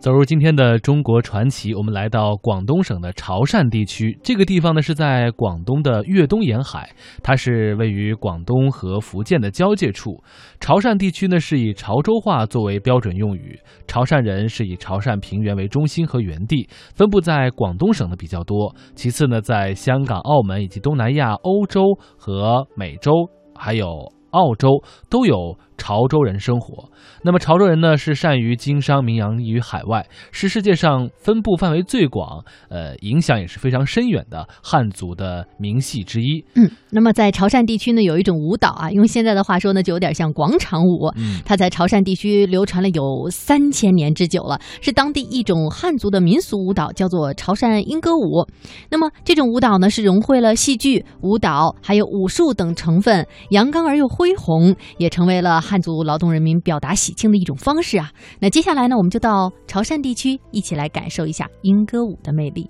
走入今天的中国传奇，我们来到广东省的潮汕地区。这个地方呢是在广东的粤东沿海，它是位于广东和福建的交界处。潮汕地区呢是以潮州话作为标准用语，潮汕人是以潮汕平原为中心和原地，分布在广东省的比较多。其次呢，在香港、澳门以及东南亚、欧洲和美洲，还有澳洲都有。潮州人生活，那么潮州人呢是善于经商，名扬于海外，是世界上分布范围最广，呃，影响也是非常深远的汉族的名系之一。嗯，那么在潮汕地区呢，有一种舞蹈啊，用现在的话说呢，就有点像广场舞。嗯，它在潮汕地区流传了有三千年之久了，是当地一种汉族的民俗舞蹈，叫做潮汕莺歌舞。那么这种舞蹈呢，是融汇了戏剧、舞蹈还有武术等成分，阳刚而又恢宏，也成为了。汉族劳动人民表达喜庆的一种方式啊！那接下来呢，我们就到潮汕地区，一起来感受一下莺歌舞的魅力。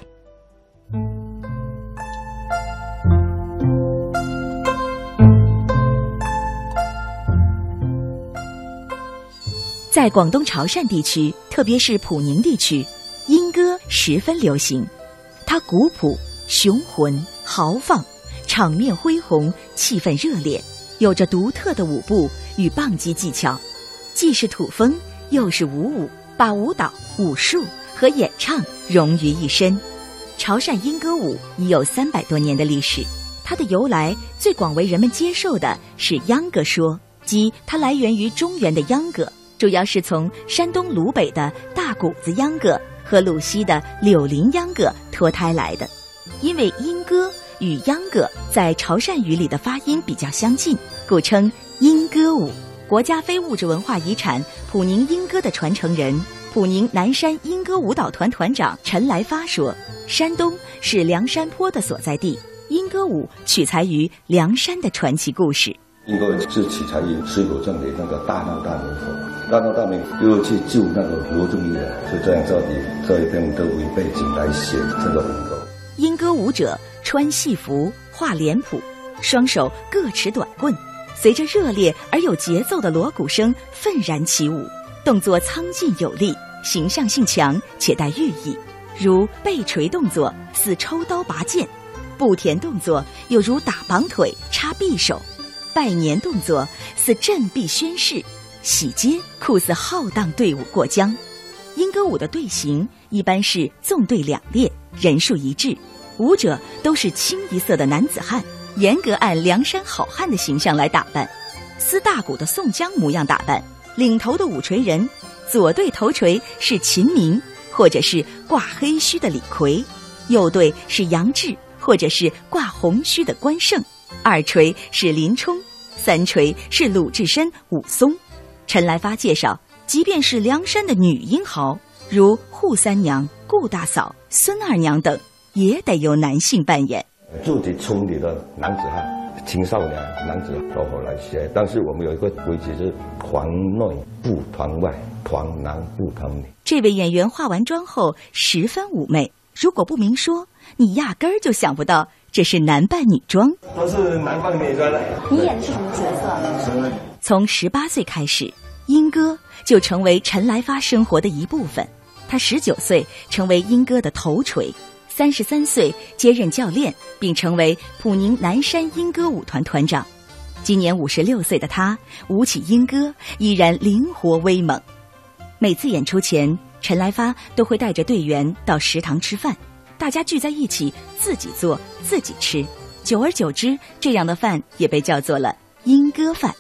在广东潮汕地区，特别是普宁地区，莺歌十分流行。它古朴、雄浑、豪放，场面恢宏，气氛热烈，有着独特的舞步。与棒击技巧，既是土风又是舞舞，把舞蹈、武术和演唱融于一身。潮汕莺歌舞已有三百多年的历史，它的由来最广为人们接受的是秧歌说，即它来源于中原的秧歌，主要是从山东鲁北的大谷子秧歌和鲁西的柳林秧歌脱胎来的。因为莺歌与秧歌在潮汕语里的发音比较相近，故称。莺歌舞，国家非物质文化遗产普宁莺歌的传承人、普宁南山莺歌舞蹈团团长陈来发说：“山东是梁山坡的所在地，莺歌舞取材于梁山的传奇故事。莺歌是取材于水浒传的那个大闹大名府，大闹大名又去救那个罗中义的，是这样造的，这一篇的为背景来写这个莺歌。莺歌舞者穿戏服，画脸谱，双手各持短棍。”随着热烈而有节奏的锣鼓声愤然起舞，动作苍劲有力，形象性强且带寓意，如背锤动作似抽刀拔剑，步田动作又如打绑腿插匕首，拜年动作似振臂宣誓，喜接酷似浩荡队伍过江。莺歌舞的队形一般是纵队两列，人数一致，舞者都是清一色的男子汉。严格按梁山好汉的形象来打扮，撕大鼓的宋江模样打扮。领头的五锤人，左队头锤是秦明，或者是挂黑须的李逵；右队是杨志，或者是挂红须的关胜。二锤是林冲，三锤是鲁智深、武松。陈来发介绍，即便是梁山的女英豪，如扈三娘、顾大嫂、孙二娘等，也得由男性扮演。自己村里的男子汉、青少年男子都好来学，但是我们有一个规矩是团内不团外，团男不团女。这位演员化完妆后十分妩媚，如果不明说，你压根儿就想不到这是男扮女装。都是男扮女装的。你演的是什么角色？从十八岁开始，英哥就成为陈来发生活的一部分。他十九岁成为英哥的头锤。三十三岁接任教练，并成为普宁南山莺歌舞团团长。今年五十六岁的他，舞起莺歌依然灵活威猛。每次演出前，陈来发都会带着队员到食堂吃饭，大家聚在一起自己做自己吃。久而久之，这样的饭也被叫做了莺歌饭。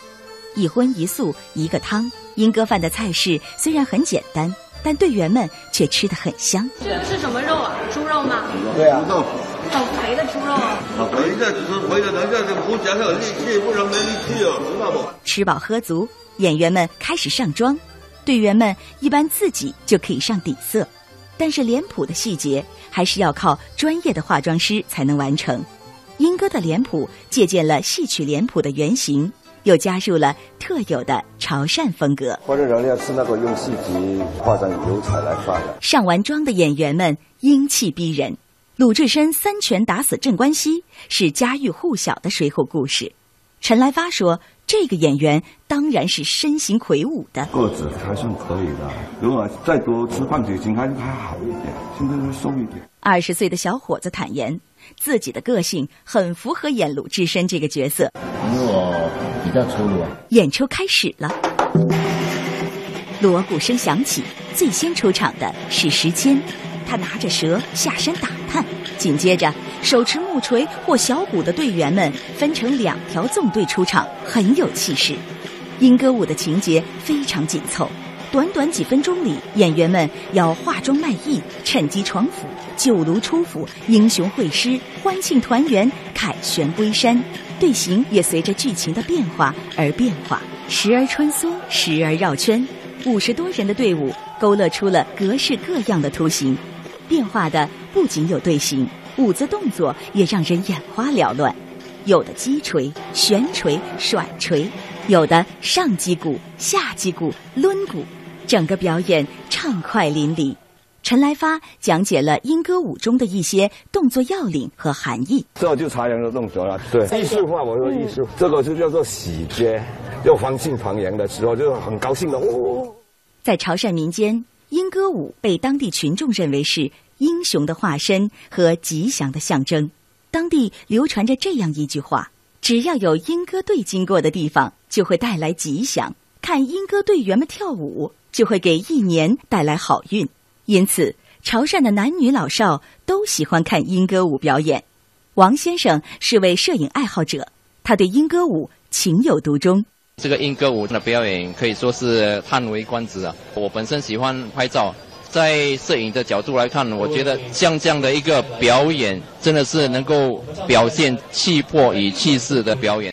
一荤一素一个汤，莺歌饭的菜式虽然很简单。但队员们却吃得很香。这是什么肉啊？猪肉吗？对啊，猪肉。好肥的猪肉啊！好肥的，只是肥的，等下这不讲有力气，不能没力气哦，知道不？吃饱喝足，演员们开始上妆。队员们一般自己就可以上底色，但是脸谱的细节还是要靠专业的化妆师才能完成。英哥的脸谱借鉴了戏曲脸谱的原型。又加入了特有的潮汕风格。化妆人要是那个用细节化妆油彩来画的。上完妆的演员们英气逼人。鲁智深三拳打死镇关西是家喻户晓的水浒故事。陈来发说，这个演员当然是身形魁梧的。个子还算可以的，如果再多吃胖几斤还还好一点，现在就瘦一点。二十岁的小伙子坦言，自己的个性很符合演鲁智深这个角色。因为我演出开始了，锣鼓声响起，最先出场的是时迁，他拿着蛇下山打探，紧接着手持木锤或小鼓的队员们分成两条纵队出场，很有气势。莺歌舞的情节非常紧凑，短短几分钟里，演员们要化妆卖艺，趁机闯府，救庐出府，英雄会师，欢庆团圆，凯旋归山。队形也随着剧情的变化而变化，时而穿梭，时而绕圈。五十多人的队伍勾勒出了各式各样的图形，变化的不仅有队形，舞姿动作也让人眼花缭乱。有的击锤、旋锤、甩锤，有的上击鼓、下击鼓、抡鼓，整个表演畅快淋漓。陈来发讲解了莺歌舞中的一些动作要领和含义。这就茶阳的动作了，对，艺术化，我说艺术，这个就叫做喜结，就欢庆团圆的时候，就很高兴的。哦，在潮汕民间，莺歌舞被当地群众认为是英雄的化身和吉祥的象征。当地流传着这样一句话：只要有莺歌队经过的地方，就会带来吉祥；看莺歌队员们跳舞，就会给一年带来好运。因此，潮汕的男女老少都喜欢看莺歌舞表演。王先生是位摄影爱好者，他对莺歌舞情有独钟。这个莺歌舞的表演可以说是叹为观止啊！我本身喜欢拍照，在摄影的角度来看，我觉得像这样的一个表演，真的是能够表现气魄与气势的表演。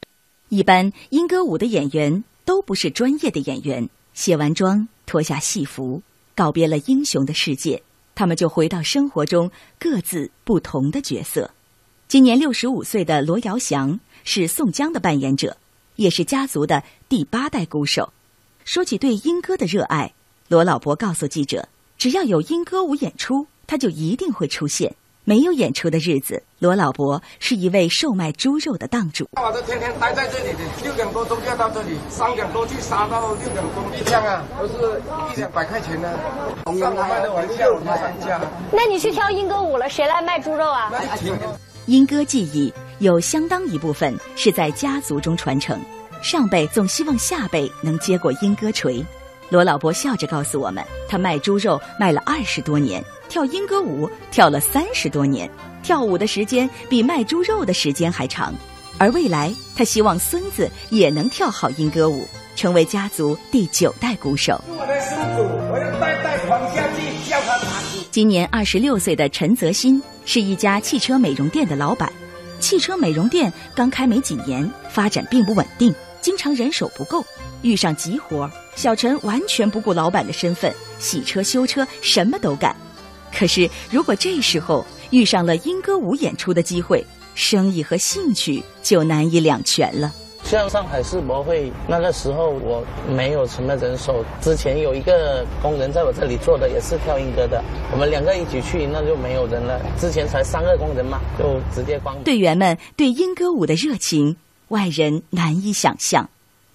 一般莺歌舞的演员都不是专业的演员，卸完妆，脱下戏服。告别了英雄的世界，他们就回到生活中各自不同的角色。今年六十五岁的罗瑶祥是宋江的扮演者，也是家族的第八代鼓手。说起对英歌的热爱，罗老伯告诉记者：“只要有英歌舞演出，他就一定会出现。”没有演出的日子，罗老伯是一位售卖猪肉的档主。我都天天待在这里的，六点多钟就要到这里，三点多去杀到六点钟，一箱啊都是一两百块钱的。上卖的玩笑，马上价。那你去跳莺歌舞了，谁来卖猪肉啊？莺歌技艺有相当一部分是在家族中传承，上辈总希望下辈能接过莺歌锤。罗老伯笑着告诉我们，他卖猪肉卖了二十多年。跳莺歌舞跳了三十多年，跳舞的时间比卖猪肉的时间还长。而未来，他希望孙子也能跳好莺歌舞，成为家族第九代鼓手。今年二十六岁的陈泽新是一家汽车美容店的老板。汽车美容店刚开没几年，发展并不稳定，经常人手不够。遇上急活，小陈完全不顾老板的身份，洗车、修车，什么都干。可是，如果这时候遇上了莺歌舞演出的机会，生意和兴趣就难以两全了。像上海世博会那个时候，我没有什么人手。之前有一个工人在我这里做的，也是跳英歌的。我们两个一起去，那就没有人了。之前才三个工人嘛，就直接关。队员们对英歌舞的热情，外人难以想象。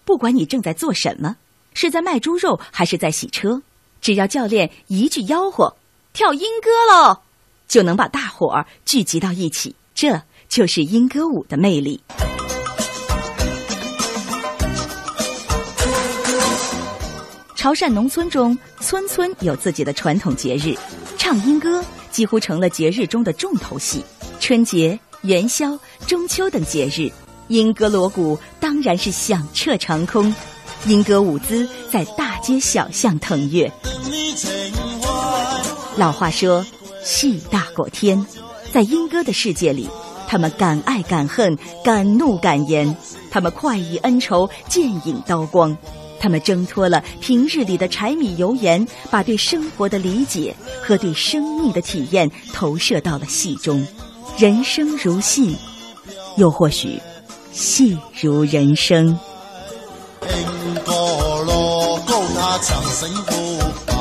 不管你正在做什么，是在卖猪肉还是在洗车，只要教练一句吆喝。跳莺歌喽，就能把大伙儿聚集到一起，这就是莺歌舞的魅力。潮汕农村中，村村有自己的传统节日，唱莺歌几乎成了节日中的重头戏。春节、元宵、中秋等节日，莺歌锣鼓当然是响彻长空，莺歌舞姿在大街小巷腾跃。老话说，戏大过天，在莺歌的世界里，他们敢爱敢恨，敢怒敢言，他们快意恩仇，剑影刀光，他们挣脱了平日里的柴米油盐，把对生活的理解和对生命的体验投射到了戏中。人生如戏，又或许，戏如人生。